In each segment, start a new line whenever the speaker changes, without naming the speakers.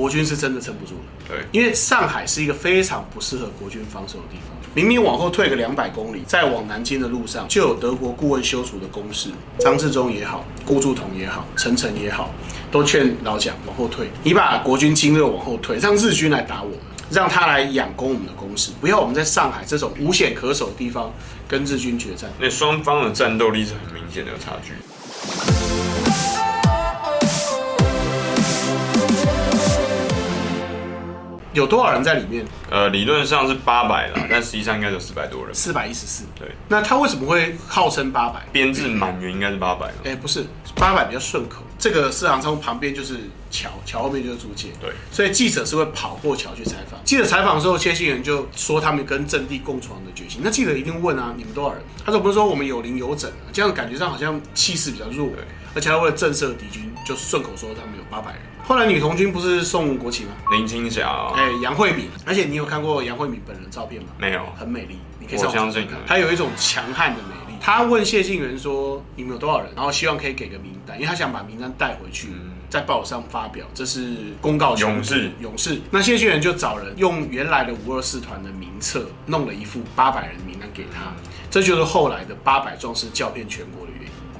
国军是真的撑不住了。
对，
因为上海是一个非常不适合国军防守的地方。明明往后退个两百公里，在往南京的路上就有德国顾问修筑的工事，张治中也好，顾祝同也好，陈诚也好，都劝老蒋往后退。你把国军精锐往后退，让日军来打我们，让他来仰攻我们的工事，不要我们在上海这种无险可守的地方跟日军决战。
那双方的战斗力是很明显的差距。
有多少人在里面？
呃，理论上是八百了，但实际上应该有四百多人。
四百一十四。
对。
那他为什么会号称八百？
编制满员应该是八百。
哎，不是，八百比较顺口。这个四行仓库旁边就是桥，桥后面就是租界。
对。所
以记者是会跑过桥去采访。记者采访的时候，谢晋元就说他们跟阵地共床的决心。那记者一定问啊，你们多少人？他说不是说我们有零有整，这样感觉上好像气势比较弱。对。而且他为了震慑敌军，就顺口说他们有八百人。后来女童军不是送国旗吗？
林青霞，
哎，杨惠敏。而且你有看过杨惠敏本人照片吗？
没有，
很美丽。你可以
我相信
她有一种强悍的美丽。他问谢晋元说：“你们有多少人？”然后希望可以给个名单，因为他想把名单带回去，在报上发表。这是公告
勇士，
勇士。那谢晋元就找人用原来的五二四团的名册，弄了一副八百人名单给他。这就是后来的八百壮士教遍全国的原因。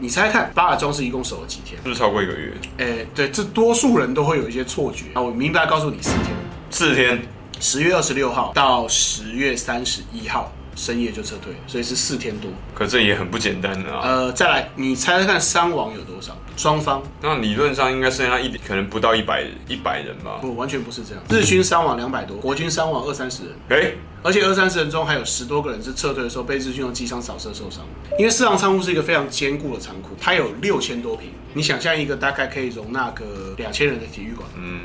你猜猜看，八百壮士一共守了几天？
是不是超过一个月？
哎，对，这多数人都会有一些错觉。我明白告诉你，四天。
四天，
十月二十六号到十月三十一号深夜就撤退，所以是四天多。
可这也很不简单啊。
呃，再来，你猜猜看伤亡有多少？双方？
那理论上应该剩下一点，可能不到一百一百人吧？
不，完全不是这样。日军伤亡两百多，国军伤亡二三十人。
哎。
而且二三十人中还有十多个人是撤退的时候被日军用机枪扫射受伤。因为四行仓库是一个非常坚固的仓库，它有六千多平。你想象一个大概可以容纳个两千人的体育馆，嗯，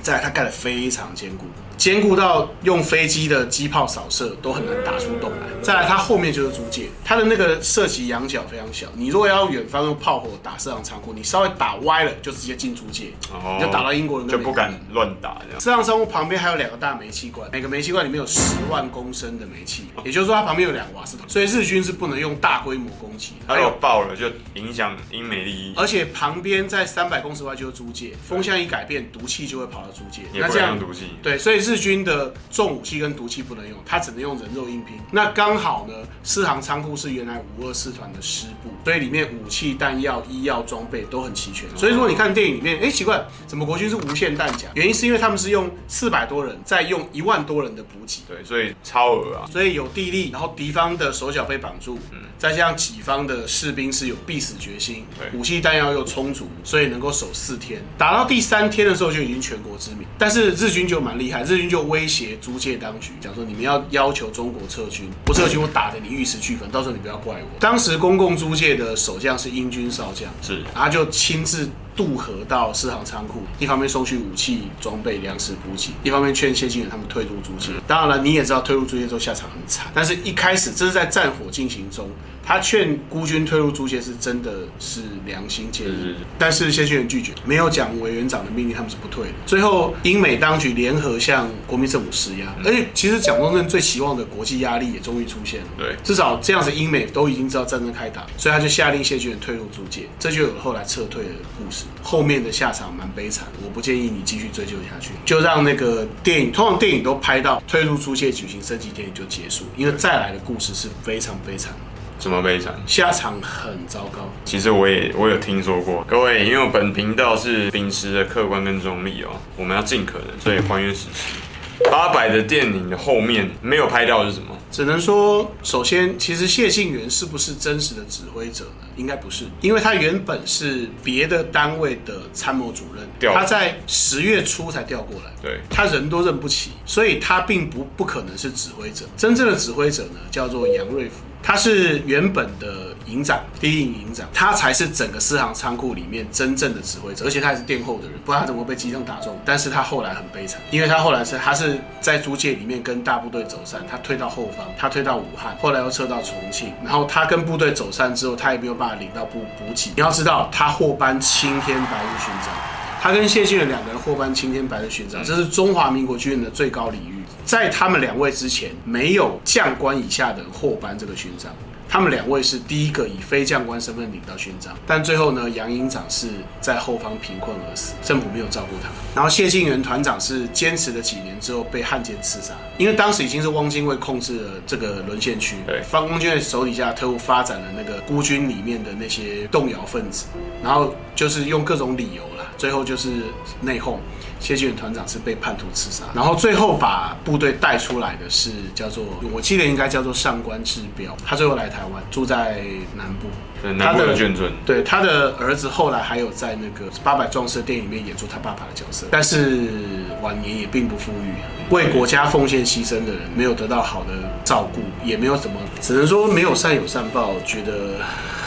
再来它盖得非常坚固。坚固到用飞机的机炮扫射都很难打出洞来。再来，它后面就是租界，它的那个射击仰角非常小。你如果要远方用炮火打射场仓库，你稍微打歪了就直接进租界，你就打到英国人，
就不敢乱打。
四行仓库旁边还有两个大煤气罐，每个煤气罐里面有十万公升的煤气，也就是说它旁边有两个瓦斯桶，所以日军是不能用大规模攻击。
它有爆了就影响英美利益。
而且旁边在三百公尺外就是租界，风向一改变，毒气就会跑到租界。
那这样毒气，
对，所以。日军的重武器跟毒气不能用，他只能用人肉硬拼。那刚好呢，四行仓库是原来五二四团的师部，所以里面武器、弹药、医药装备都很齐全。所以说你看电影里面，哎，奇怪，怎么国军是无限弹夹？原因是因为他们是用四百多人，再用一万多人的补给，
对，所以超额啊。
所以有地利，然后敌方的手脚被绑住，嗯，再加上己方的士兵是有必死决心，对，武器弹药又充足，所以能够守四天。打到第三天的时候就已经全国知名，但是日军就蛮厉害，日军就威胁租界当局，讲说你们要要求中国撤军，不撤军我打得你玉石俱焚，到时候你不要怪我。当时公共租界的守将是英军少将，
是，
然后就亲自。渡河到四行仓库，一方面送去武器装备、粮食补给，一方面劝谢晋元他们退入租界。当然了，你也知道退入租界之后下场很惨。但是一开始这是在战火进行中，他劝孤军退入租界是真的是良心建议。是是是，但是谢晋元拒绝，没有讲委员长的命令，他们是不退的。最后英美当局联合向国民政府施压，而且其实蒋中正最期望的国际压力也终于出现了。
对，至
少这样子英美都已经知道战争开打，所以他就下令谢晋元退入租界，这就有了后来撤退的故事。后面的下场蛮悲惨，我不建议你继续追究下去，就让那个电影，通常电影都拍到退入租界举行升旗典礼就结束，因为再来的故事是非常悲惨。
怎么悲惨？
下场很糟糕。
其实我也我有听说过，各位，因为本频道是秉持的客观跟中立哦，我们要尽可能所以还原事实。八百的电影的后面没有拍到是什么？
只能说，首先，其实谢晋元是不是真实的指挥者呢？应该不是，因为他原本是别的单位的参谋主任，他在十月初才调过来，
对，
他人都认不起，所以他并不不可能是指挥者。真正的指挥者呢，叫做杨瑞福。他是原本的营长，第一营营长，他才是整个四行仓库里面真正的指挥者，而且他还是殿后的人，不知道他怎么被机枪打中。但是他后来很悲惨，因为他后来是他是在租界里面跟大部队走散，他退到后方，他退到武汉，后来又撤到重庆，然后他跟部队走散之后，他也没有办法领到补补给。你要知道，他获颁青天白日勋章，他跟谢晋元两个人获颁青天白日勋章，这是中华民国军人的最高礼遇。在他们两位之前，没有将官以下的人获颁这个勋章。他们两位是第一个以非将官身份领到勋章，但最后呢，杨营长是在后方贫困而死，政府没有照顾他。然后谢晋元团长是坚持了几年之后被汉奸刺杀，因为当时已经是汪精卫控制了这个沦陷区，对，方汪精卫手底下特务发展了那个孤军里面的那些动摇分子，然后就是用各种理由啦，最后就是内讧。谢晋元团长是被叛徒刺杀，然后最后把部队带出来的是叫做，我记得应该叫做上官志彪，他最后来台湾，住在南部，
对，南部的眷村。
对，他的儿子后来还有在那个八百壮士电影里面演出他爸爸的角色，但是晚年也并不富裕，为国家奉献牺牲的人没有得到好的照顾，也没有怎么，只能说没有善有善报，觉得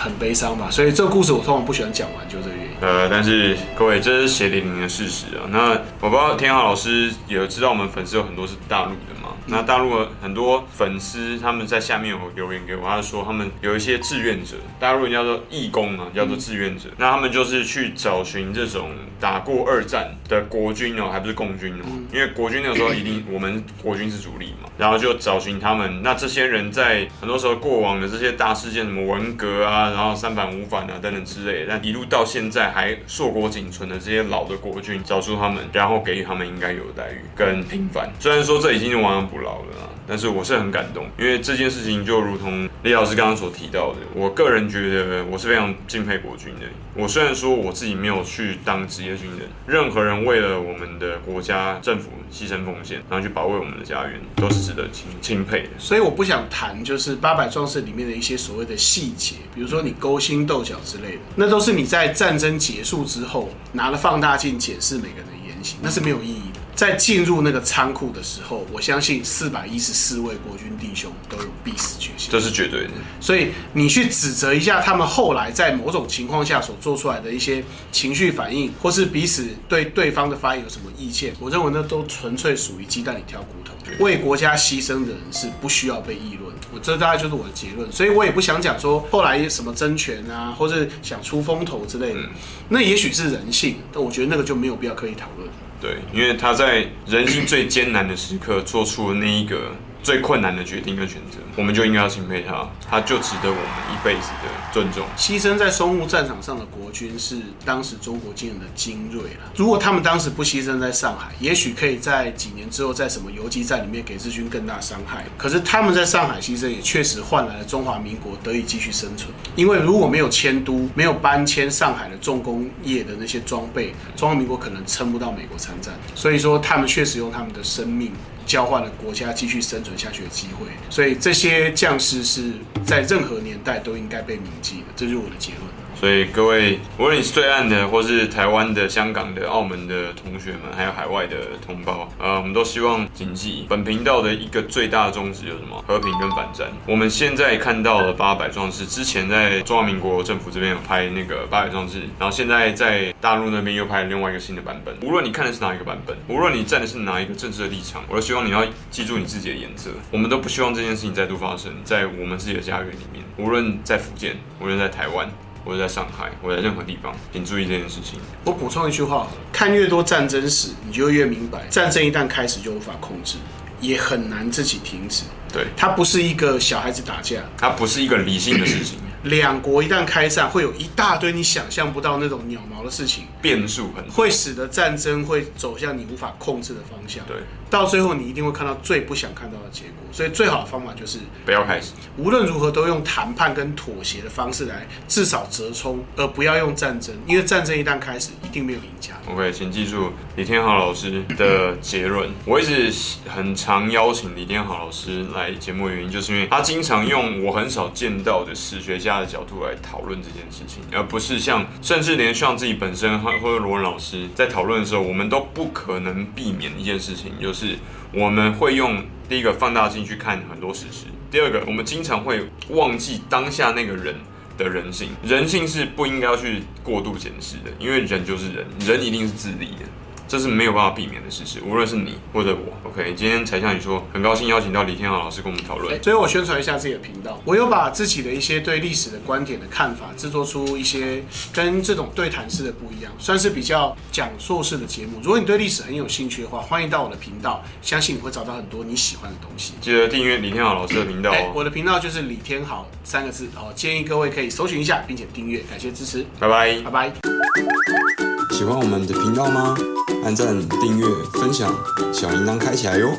很悲伤吧。所以这个故事我通常不喜欢讲完，就这个原因。
呃，但是各位，这是血淋淋的事实啊。那我不知道天豪老师有知道我们粉丝有很多是大陆的吗？那大陆很多粉丝他们在下面有留言给我，他说他们有一些志愿者，大陆人叫做义工啊，叫做志愿者。嗯、那他们就是去找寻这种打过二战的国军哦，还不是共军哦，因为国军那个时候一定我们国军是主力嘛，然后就找寻他们。那这些人在很多时候过往的这些大事件，什么文革啊，然后三反五反啊等等之类的，但一路到现在。还硕果仅存的这些老的国军，找出他们，然后给予他们应该有的待遇跟平凡。虽然说这已经是亡羊补牢了。但是我是很感动，因为这件事情就如同李老师刚刚所提到的，我个人觉得我是非常敬佩国军的。我虽然说我自己没有去当职业军人，任何人为了我们的国家政府牺牲奉献，然后去保卫我们的家园，都是值得钦钦佩的。
所以我不想谈就是八百壮士里面的一些所谓的细节，比如说你勾心斗角之类的，那都是你在战争结束之后拿了放大镜检视每个人的言行，那是没有意义。在进入那个仓库的时候，我相信四百一十四位国军弟兄都有必死决心，
这是绝对的。
所以你去指责一下他们后来在某种情况下所做出来的一些情绪反应，或是彼此对对方的发言有什么意见，我认为那都纯粹属于鸡蛋里挑骨头。为国家牺牲的人是不需要被议论，我这大概就是我的结论。所以我也不想讲说后来什么争权啊，或是想出风头之类的，嗯、那也许是人性，但我觉得那个就没有必要刻意讨论。
对，因为他在人性最艰难的时刻做出了那一个。最困难的决定跟选择，我们就应该要钦佩他，他就值得我们一辈子的尊重。
牺牲在淞沪战场上的国军是当时中国军人的精锐了。如果他们当时不牺牲在上海，也许可以在几年之后在什么游击战里面给日军更大伤害。可是他们在上海牺牲，也确实换来了中华民国得以继续生存。因为如果没有迁都，没有搬迁上海的重工业的那些装备，中华民国可能撑不到美国参战。所以说，他们确实用他们的生命。交换了国家继续生存下去的机会，所以这些将士是在任何年代都应该被铭记的，这就是我的结论。
所以各位，无论你是对岸的，或是台湾的、香港的、澳门的同学们，还有海外的同胞，呃，我们都希望谨记本频道的一个最大的宗旨有什么？和平跟反战。我们现在看到了八百壮士，之前在中华民国政府这边有拍那个八百壮士，然后现在在大陆那边又拍了另外一个新的版本。无论你看的是哪一个版本，无论你站的是哪一个政治的立场，我都希望你要记住你自己的原则。我们都不希望这件事情再度发生在我们自己的家园里面，无论在福建，无论在台湾。或者在上海，或者在任何地方，请注意这件事情。
我补充一句话：看越多战争史，你就越明白，战争一旦开始就无法控制，也很难自己停止。
对，
它不是一个小孩子打架，
它不是一个理性的事情。
两国一旦开战，会有一大堆你想象不到那种鸟毛的事情，
变数很，
会使得战争会走向你无法控制的方向。
对，
到最后你一定会看到最不想看到的结果。所以最好的方法就是
不要开始，
无论如何都用谈判跟妥协的方式来至少折冲，而不要用战争，因为战争一旦开始，一定没有赢家。
OK，请记住李天豪老师的结论。我一直很常邀请李天豪老师来节目的原因，就是因为他经常用我很少见到的史学家的角度来讨论这件事情，而不是像甚至连像自己本身或或者罗文老师在讨论的时候，我们都不可能避免一件事情，就是我们会用。第一个放大镜去看很多事实，第二个我们经常会忘记当下那个人的人性，人性是不应该要去过度检视的，因为人就是人，人一定是自利的。这是没有办法避免的事实。无论是你或者我，OK，今天才向你说，很高兴邀请到李天豪老师跟我们讨论。
所以我宣传一下自己的频道，我有把自己的一些对历史的观点的看法，制作出一些跟这种对谈式的不一样，算是比较讲述式的节目。如果你对历史很有兴趣的话，欢迎到我的频道，相信你会找到很多你喜欢的东西。
记得订阅李天豪老师的频道哦。
欸，我的频道就是李天豪三个字哦，建议各位可以搜寻一下，并且订阅，感谢支持，
拜拜，
拜拜。
喜欢我们的频道吗？按赞、订阅、分享，小铃铛开起来哟。